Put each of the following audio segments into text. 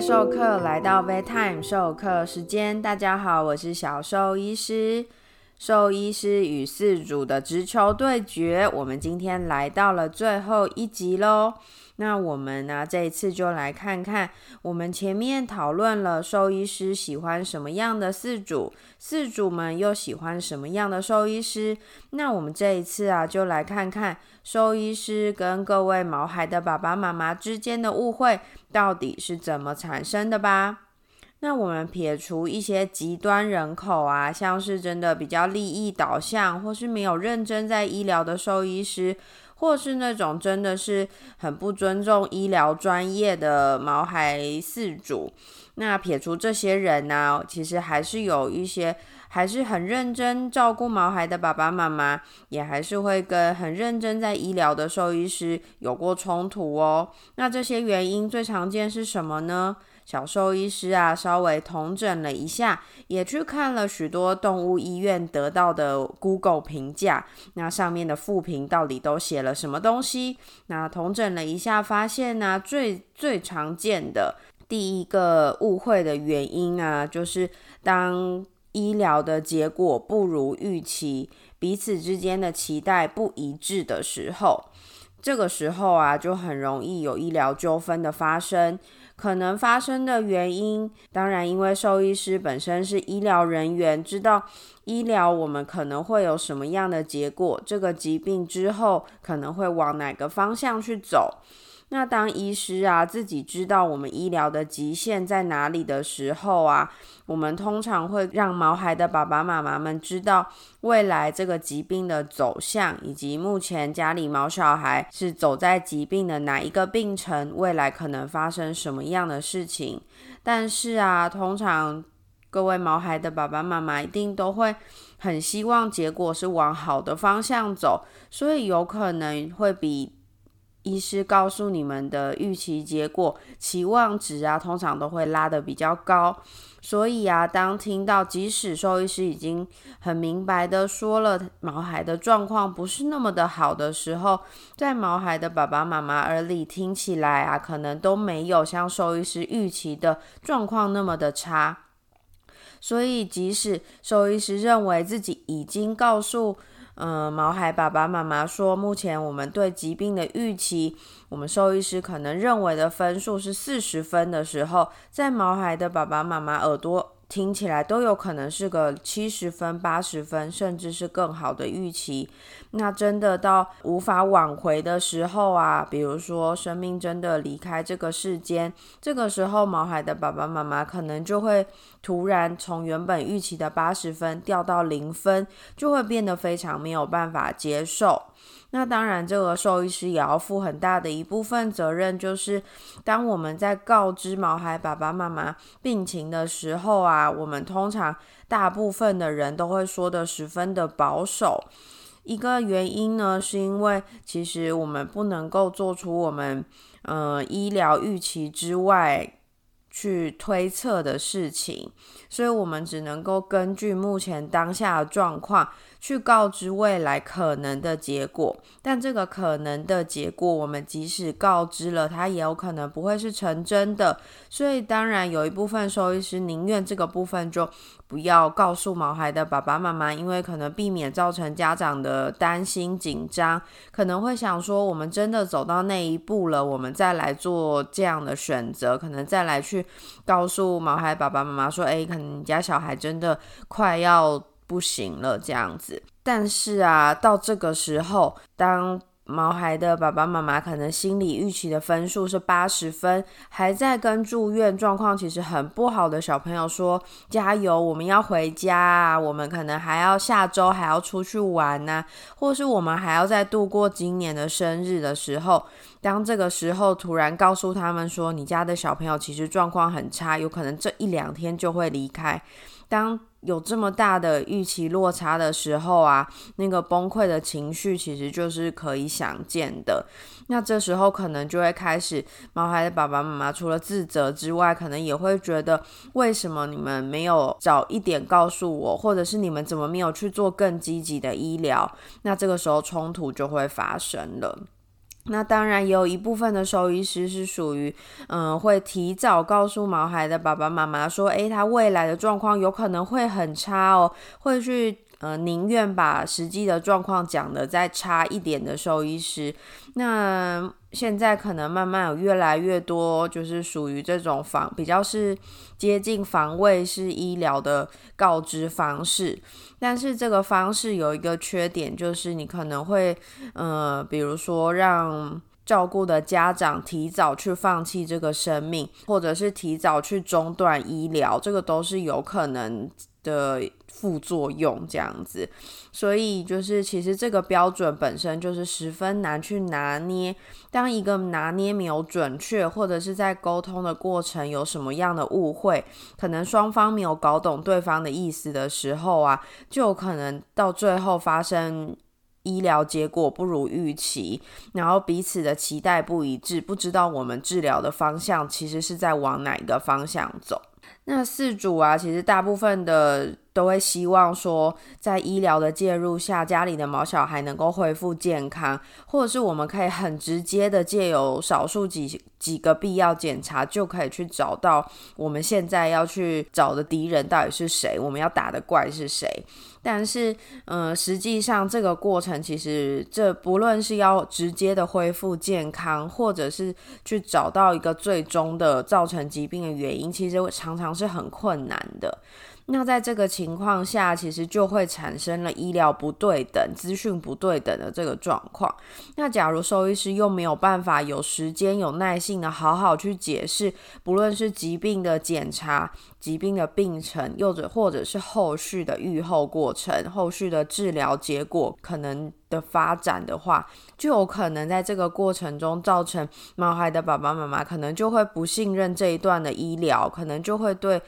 授课来到 v e t i m e 授课时间，大家好，我是小兽医师。兽医师与四组的直球对决，我们今天来到了最后一集喽。那我们呢，这一次就来看看，我们前面讨论了兽医师喜欢什么样的饲主，饲主们又喜欢什么样的兽医师。那我们这一次啊，就来看看兽医师跟各位毛孩的爸爸妈妈之间的误会到底是怎么产生的吧。那我们撇除一些极端人口啊，像是真的比较利益导向，或是没有认真在医疗的兽医师，或是那种真的是很不尊重医疗专业的毛孩饲主。那撇除这些人呢，其实还是有一些还是很认真照顾毛孩的爸爸妈妈，也还是会跟很认真在医疗的兽医师有过冲突哦。那这些原因最常见是什么呢？小兽医师啊，稍微统整了一下，也去看了许多动物医院得到的 Google 评价，那上面的负评到底都写了什么东西？那统整了一下，发现呢，最最常见的第一个误会的原因啊，就是当医疗的结果不如预期，彼此之间的期待不一致的时候，这个时候啊，就很容易有医疗纠纷的发生。可能发生的原因，当然因为兽医师本身是医疗人员，知道医疗我们可能会有什么样的结果，这个疾病之后可能会往哪个方向去走。那当医师啊自己知道我们医疗的极限在哪里的时候啊，我们通常会让毛孩的爸爸妈妈们知道未来这个疾病的走向，以及目前家里毛小孩是走在疾病的哪一个病程，未来可能发生什么样的事情。但是啊，通常各位毛孩的爸爸妈妈一定都会很希望结果是往好的方向走，所以有可能会比。医师告诉你们的预期结果期望值啊，通常都会拉得比较高。所以啊，当听到即使兽医师已经很明白的说了毛孩的状况不是那么的好的时候，在毛孩的爸爸妈妈耳里听起来啊，可能都没有像兽医师预期的状况那么的差。所以，即使兽医师认为自己已经告诉。嗯，毛孩爸爸妈妈说，目前我们对疾病的预期，我们兽医师可能认为的分数是四十分的时候，在毛孩的爸爸妈妈耳朵。听起来都有可能是个七十分、八十分，甚至是更好的预期。那真的到无法挽回的时候啊，比如说生命真的离开这个世间，这个时候毛孩的爸爸妈妈可能就会突然从原本预期的八十分掉到零分，就会变得非常没有办法接受。那当然，这个兽医师也要负很大的一部分责任，就是当我们在告知毛孩爸爸妈妈病情的时候啊，我们通常大部分的人都会说的十分的保守。一个原因呢，是因为其实我们不能够做出我们呃医疗预期之外去推测的事情，所以我们只能够根据目前当下的状况。去告知未来可能的结果，但这个可能的结果，我们即使告知了，它也有可能不会是成真的。所以，当然有一部分收益师宁愿这个部分就不要告诉毛孩的爸爸妈妈，因为可能避免造成家长的担心紧张，可能会想说，我们真的走到那一步了，我们再来做这样的选择，可能再来去告诉毛孩爸爸妈妈说，诶，可能你家小孩真的快要。不行了，这样子。但是啊，到这个时候，当毛孩的爸爸妈妈可能心理预期的分数是八十分，还在跟住院状况其实很不好的小朋友说：“加油，我们要回家啊，我们可能还要下周还要出去玩呢，或是我们还要再度过今年的生日的时候，当这个时候突然告诉他们说，你家的小朋友其实状况很差，有可能这一两天就会离开。”当有这么大的预期落差的时候啊，那个崩溃的情绪其实就是可以想见的。那这时候可能就会开始，毛孩的爸爸妈妈除了自责之外，可能也会觉得为什么你们没有早一点告诉我，或者是你们怎么没有去做更积极的医疗？那这个时候冲突就会发生了。那当然也有一部分的兽医师是属于，嗯，会提早告诉毛孩的爸爸妈妈说，诶，他未来的状况有可能会很差哦，会去。呃，宁愿把实际的状况讲的再差一点的兽医师，那现在可能慢慢有越来越多，就是属于这种防比较是接近防卫式医疗的告知方式，但是这个方式有一个缺点，就是你可能会，呃，比如说让照顾的家长提早去放弃这个生命，或者是提早去中断医疗，这个都是有可能。的副作用这样子，所以就是其实这个标准本身就是十分难去拿捏。当一个拿捏没有准确，或者是在沟通的过程有什么样的误会，可能双方没有搞懂对方的意思的时候啊，就有可能到最后发生医疗结果不如预期，然后彼此的期待不一致，不知道我们治疗的方向其实是在往哪一个方向走。那四主啊，其实大部分的都会希望说，在医疗的介入下，家里的毛小孩能够恢复健康，或者是我们可以很直接的借由少数几几个必要检查，就可以去找到我们现在要去找的敌人到底是谁，我们要打的怪是谁。但是，嗯，实际上这个过程其实，这不论是要直接的恢复健康，或者是去找到一个最终的造成疾病的原因，其实常常是很困难的。那在这个情况下，其实就会产生了医疗不对等、资讯不对等的这个状况。那假如兽医师又没有办法有时间、有耐性的好好去解释，不论是疾病的检查、疾病的病程，又者或者是后续的预后过程、后续的治疗结果可能的发展的话，就有可能在这个过程中造成毛孩的爸爸妈妈可能就会不信任这一段的医疗，可能就会对。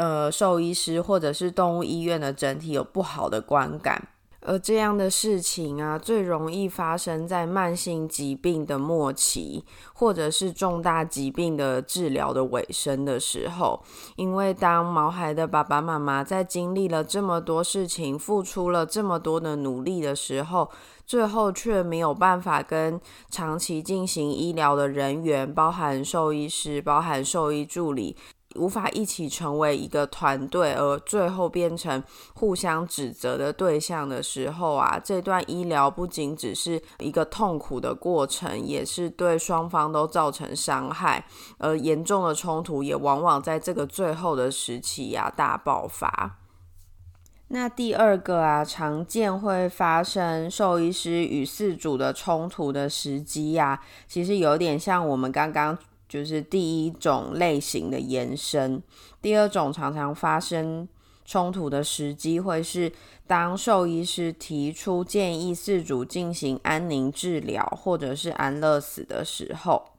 呃，兽医师或者是动物医院的整体有不好的观感，而这样的事情啊，最容易发生在慢性疾病的末期，或者是重大疾病的治疗的尾声的时候。因为当毛孩的爸爸妈妈在经历了这么多事情，付出了这么多的努力的时候，最后却没有办法跟长期进行医疗的人员，包含兽医师、包含兽医助理。无法一起成为一个团队，而最后变成互相指责的对象的时候啊，这段医疗不仅只是一个痛苦的过程，也是对双方都造成伤害。而严重的冲突也往往在这个最后的时期呀大爆发。那第二个啊，常见会发生兽医师与饲主的冲突的时机呀，其实有点像我们刚刚。就是第一种类型的延伸，第二种常常发生冲突的时机会是当兽医师提出建议饲主进行安宁治疗或者是安乐死的时候。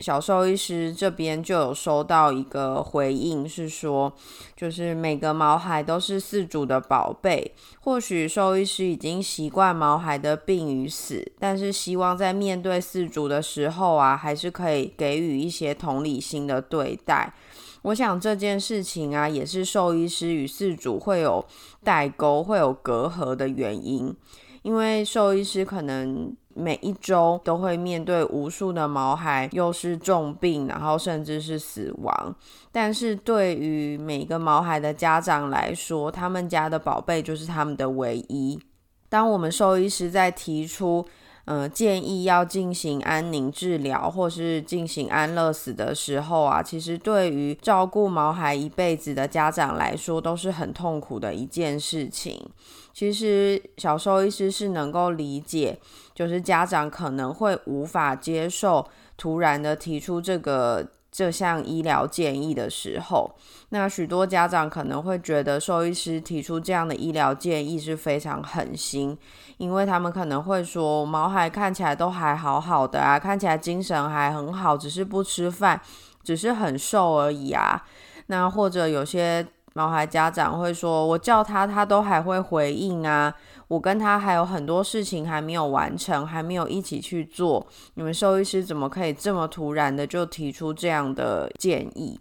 小兽医师这边就有收到一个回应，是说，就是每个毛孩都是饲主的宝贝。或许兽医师已经习惯毛孩的病与死，但是希望在面对饲主的时候啊，还是可以给予一些同理心的对待。我想这件事情啊，也是兽医师与饲主会有代沟、会有隔阂的原因，因为兽医师可能。每一周都会面对无数的毛孩，又是重病，然后甚至是死亡。但是对于每个毛孩的家长来说，他们家的宝贝就是他们的唯一。当我们兽医师在提出，呃，建议要进行安宁治疗或是进行安乐死的时候啊，其实对于照顾毛孩一辈子的家长来说，都是很痛苦的一件事情。其实小兽医师是能够理解，就是家长可能会无法接受突然的提出这个。这项医疗建议的时候，那许多家长可能会觉得兽医师提出这样的医疗建议是非常狠心，因为他们可能会说毛孩看起来都还好好的啊，看起来精神还很好，只是不吃饭，只是很瘦而已啊。那或者有些毛孩家长会说，我叫他，他都还会回应啊。我跟他还有很多事情还没有完成，还没有一起去做。你们兽医师怎么可以这么突然的就提出这样的建议？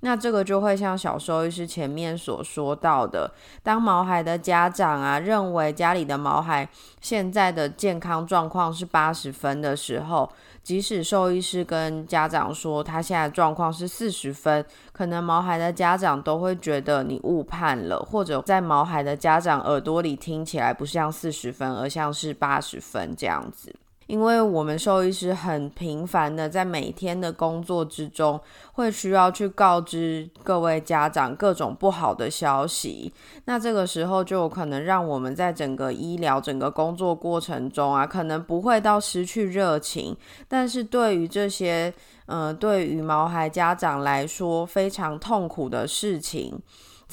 那这个就会像小兽医师前面所说到的，当毛孩的家长啊认为家里的毛孩现在的健康状况是八十分的时候，即使兽医师跟家长说他现在状况是四十分，可能毛孩的家长都会觉得你误判了，或者在毛孩的家长耳朵里听起来不像四十分，而像是八十分这样子。因为我们兽医师很频繁的在每天的工作之中，会需要去告知各位家长各种不好的消息，那这个时候就有可能让我们在整个医疗整个工作过程中啊，可能不会到失去热情，但是对于这些嗯，对于毛孩家长来说非常痛苦的事情。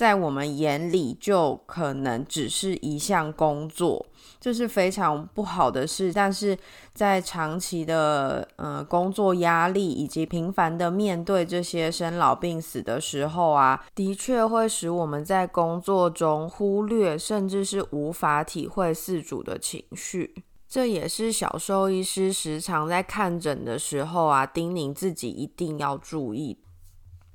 在我们眼里，就可能只是一项工作，这是非常不好的事。但是在长期的呃工作压力以及频繁的面对这些生老病死的时候啊，的确会使我们在工作中忽略，甚至是无法体会饲主的情绪。这也是小兽医师时常在看诊的时候啊，叮咛自己一定要注意。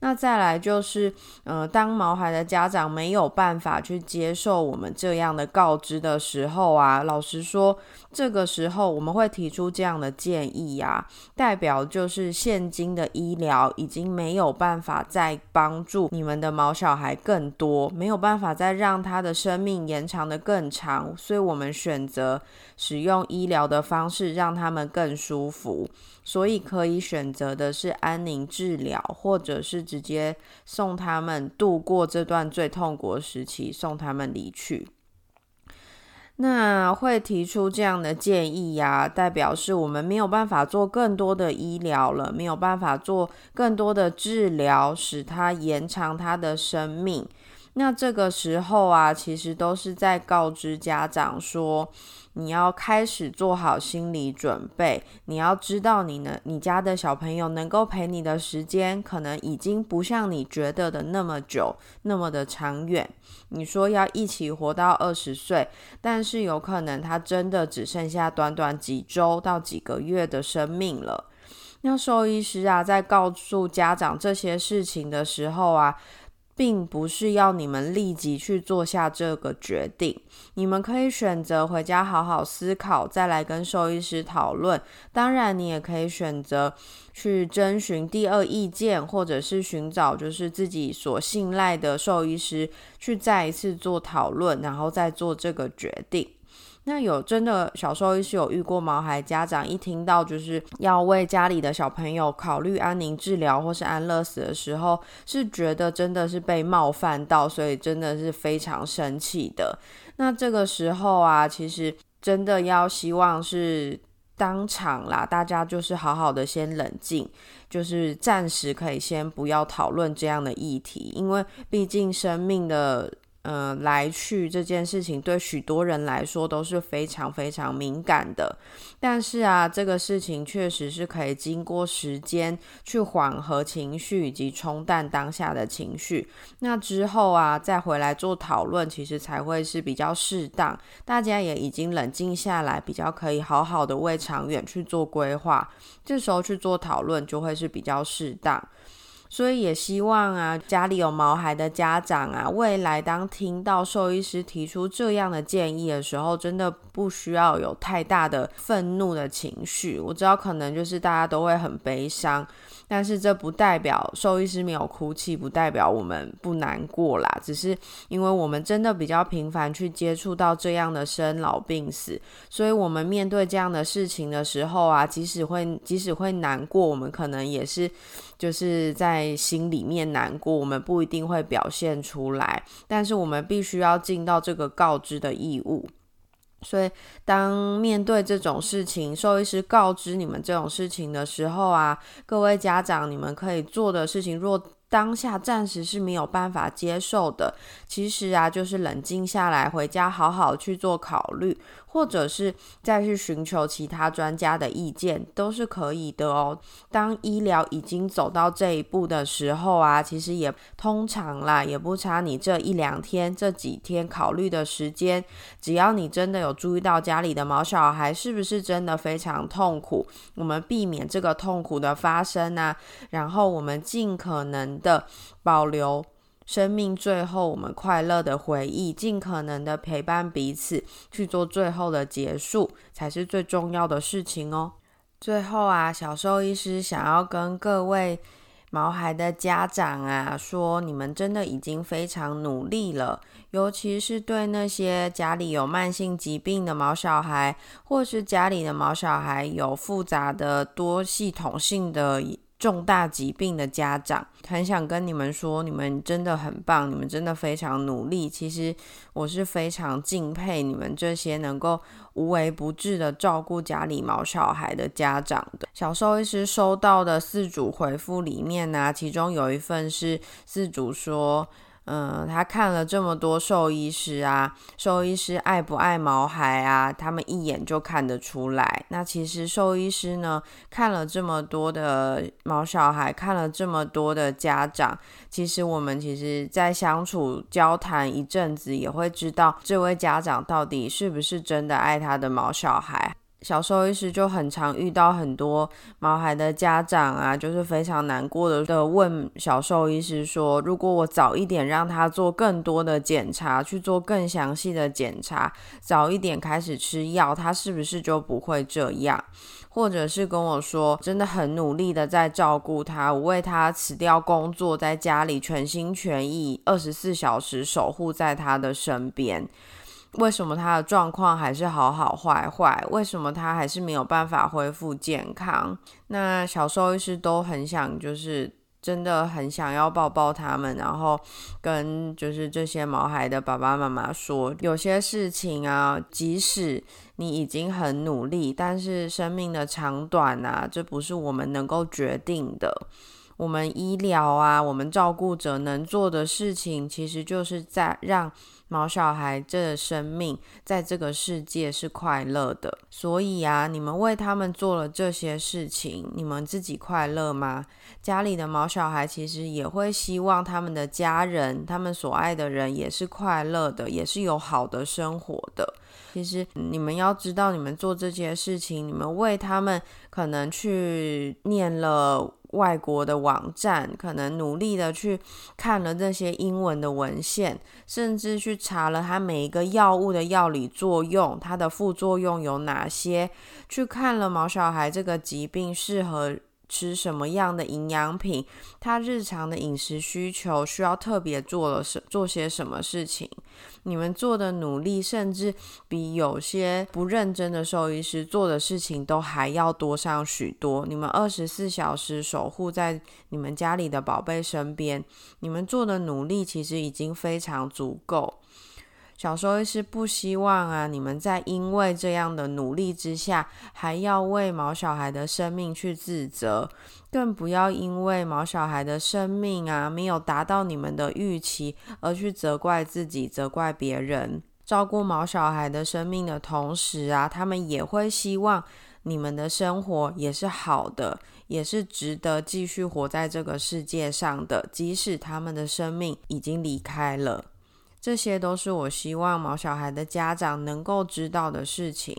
那再来就是，呃，当毛孩的家长没有办法去接受我们这样的告知的时候啊，老实说，这个时候我们会提出这样的建议啊，代表就是现今的医疗已经没有办法再帮助你们的毛小孩更多，没有办法再让他的生命延长的更长，所以我们选择使用医疗的方式让他们更舒服。所以可以选择的是安宁治疗，或者是直接送他们度过这段最痛苦的时期，送他们离去。那会提出这样的建议呀，代表是我们没有办法做更多的医疗了，没有办法做更多的治疗，使他延长他的生命。那这个时候啊，其实都是在告知家长说。你要开始做好心理准备，你要知道，你呢，你家的小朋友能够陪你的时间，可能已经不像你觉得的那么久，那么的长远。你说要一起活到二十岁，但是有可能他真的只剩下短短几周到几个月的生命了。那兽医师啊，在告诉家长这些事情的时候啊。并不是要你们立即去做下这个决定，你们可以选择回家好好思考，再来跟兽医师讨论。当然，你也可以选择去征询第二意见，或者是寻找就是自己所信赖的兽医师去再一次做讨论，然后再做这个决定。那有真的小兽医师有遇过毛孩家长一听到就是要为家里的小朋友考虑安宁治疗或是安乐死的时候，是觉得真的是被冒犯到，所以真的是非常生气的。那这个时候啊，其实真的要希望是当场啦，大家就是好好的先冷静，就是暂时可以先不要讨论这样的议题，因为毕竟生命的。嗯，来去这件事情对许多人来说都是非常非常敏感的，但是啊，这个事情确实是可以经过时间去缓和情绪以及冲淡当下的情绪，那之后啊再回来做讨论，其实才会是比较适当。大家也已经冷静下来，比较可以好好的为长远去做规划，这时候去做讨论就会是比较适当。所以也希望啊，家里有毛孩的家长啊，未来当听到兽医师提出这样的建议的时候，真的不需要有太大的愤怒的情绪。我知道可能就是大家都会很悲伤。但是这不代表兽医师没有哭泣，不代表我们不难过啦。只是因为我们真的比较频繁去接触到这样的生老病死，所以我们面对这样的事情的时候啊，即使会即使会难过，我们可能也是就是在心里面难过，我们不一定会表现出来。但是我们必须要尽到这个告知的义务。所以，当面对这种事情，兽医师告知你们这种事情的时候啊，各位家长，你们可以做的事情，若当下暂时是没有办法接受的，其实啊，就是冷静下来，回家好好去做考虑，或者是再去寻求其他专家的意见，都是可以的哦。当医疗已经走到这一步的时候啊，其实也通常啦，也不差你这一两天、这几天考虑的时间。只要你真的有注意到家里的毛小孩是不是真的非常痛苦，我们避免这个痛苦的发生啊，然后我们尽可能。的保留生命最后我们快乐的回忆，尽可能的陪伴彼此去做最后的结束，才是最重要的事情哦。最后啊，小兽医师想要跟各位。毛孩的家长啊，说你们真的已经非常努力了，尤其是对那些家里有慢性疾病的毛小孩，或是家里的毛小孩有复杂的多系统性的。重大疾病的家长很想跟你们说，你们真的很棒，你们真的非常努力。其实我是非常敬佩你们这些能够无微不至的照顾家里毛小孩的家长的。小兽医师收到的四组回复里面呢，其中有一份是四组说。嗯，他看了这么多兽医师啊，兽医师爱不爱毛孩啊？他们一眼就看得出来。那其实兽医师呢，看了这么多的毛小孩，看了这么多的家长，其实我们其实在相处交谈一阵子，也会知道这位家长到底是不是真的爱他的毛小孩。小兽医师就很常遇到很多毛孩的家长啊，就是非常难过的问小兽医师说：“如果我早一点让他做更多的检查，去做更详细的检查，早一点开始吃药，他是不是就不会这样？”或者是跟我说：“真的很努力的在照顾他，我为他辞掉工作，在家里全心全意，二十四小时守护在他的身边。”为什么他的状况还是好好坏坏？为什么他还是没有办法恢复健康？那小兽医师都很想，就是真的很想要抱抱他们，然后跟就是这些毛孩的爸爸妈妈说，有些事情啊，即使你已经很努力，但是生命的长短啊，这不是我们能够决定的。我们医疗啊，我们照顾者能做的事情，其实就是在让。毛小孩这生命在这个世界是快乐的，所以啊，你们为他们做了这些事情，你们自己快乐吗？家里的毛小孩其实也会希望他们的家人、他们所爱的人也是快乐的，也是有好的生活的。其实你们要知道，你们做这些事情，你们为他们可能去念了。外国的网站可能努力的去看了这些英文的文献，甚至去查了它每一个药物的药理作用，它的副作用有哪些，去看了毛小孩这个疾病适合。吃什么样的营养品？他日常的饮食需求需要特别做了什做些什么事情？你们做的努力，甚至比有些不认真的兽医师做的事情都还要多上许多。你们二十四小时守护在你们家里的宝贝身边，你们做的努力其实已经非常足够。小兽医师不希望啊，你们在因为这样的努力之下，还要为毛小孩的生命去自责，更不要因为毛小孩的生命啊没有达到你们的预期而去责怪自己、责怪别人。照顾毛小孩的生命的同时啊，他们也会希望你们的生活也是好的，也是值得继续活在这个世界上的，即使他们的生命已经离开了。这些都是我希望毛小孩的家长能够知道的事情，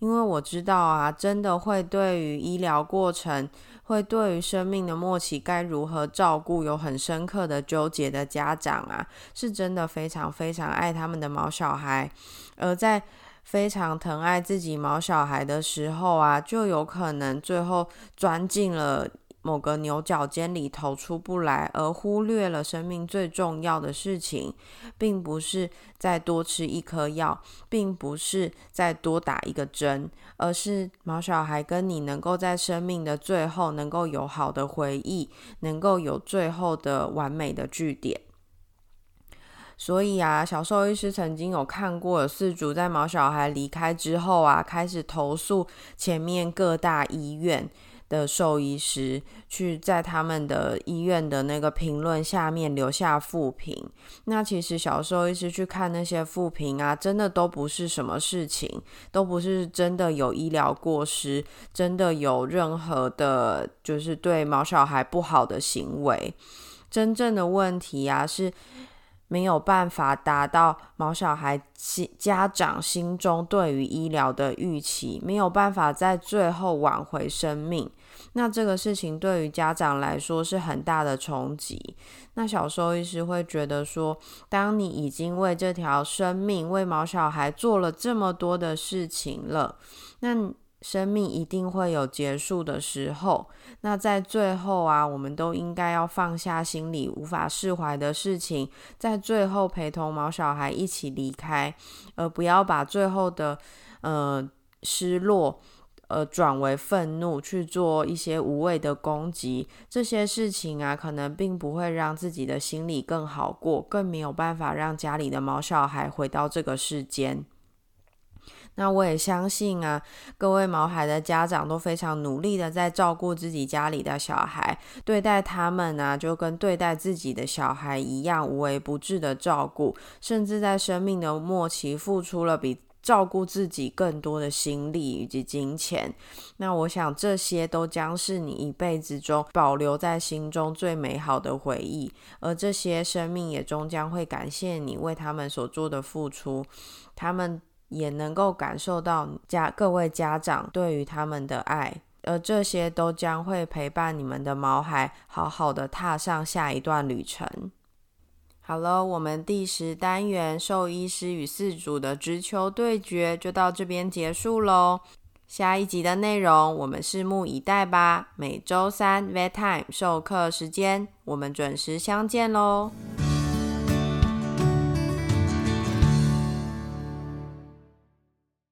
因为我知道啊，真的会对于医疗过程，会对于生命的末期该如何照顾有很深刻的纠结的家长啊，是真的非常非常爱他们的毛小孩，而在非常疼爱自己毛小孩的时候啊，就有可能最后钻进了。某个牛角尖里头出不来，而忽略了生命最重要的事情，并不是再多吃一颗药，并不是再多打一个针，而是毛小孩跟你能够在生命的最后能够有好的回忆，能够有最后的完美的句点。所以啊，小兽医师曾经有看过有四组在毛小孩离开之后啊，开始投诉前面各大医院。的兽医师去在他们的医院的那个评论下面留下负评，那其实小兽医师去看那些负评啊，真的都不是什么事情，都不是真的有医疗过失，真的有任何的，就是对毛小孩不好的行为，真正的问题啊是。没有办法达到毛小孩心家长心中对于医疗的预期，没有办法在最后挽回生命，那这个事情对于家长来说是很大的冲击。那小兽医师会觉得说，当你已经为这条生命、为毛小孩做了这么多的事情了，那生命一定会有结束的时候。那在最后啊，我们都应该要放下心里无法释怀的事情，在最后陪同毛小孩一起离开，而不要把最后的呃失落。呃，转为愤怒去做一些无谓的攻击，这些事情啊，可能并不会让自己的心里更好过，更没有办法让家里的毛小孩回到这个世间。那我也相信啊，各位毛孩的家长都非常努力的在照顾自己家里的小孩，对待他们呢，就跟对待自己的小孩一样，无微不至的照顾，甚至在生命的末期付出了比。照顾自己更多的心力以及金钱，那我想这些都将是你一辈子中保留在心中最美好的回忆，而这些生命也终将会感谢你为他们所做的付出，他们也能够感受到家各位家长对于他们的爱，而这些都将会陪伴你们的毛孩好好的踏上下一段旅程。好了，我们第十单元兽医师与饲主的直球对决就到这边结束喽。下一集的内容，我们拭目以待吧。每周三 Vet Time 授课时间，我们准时相见喽。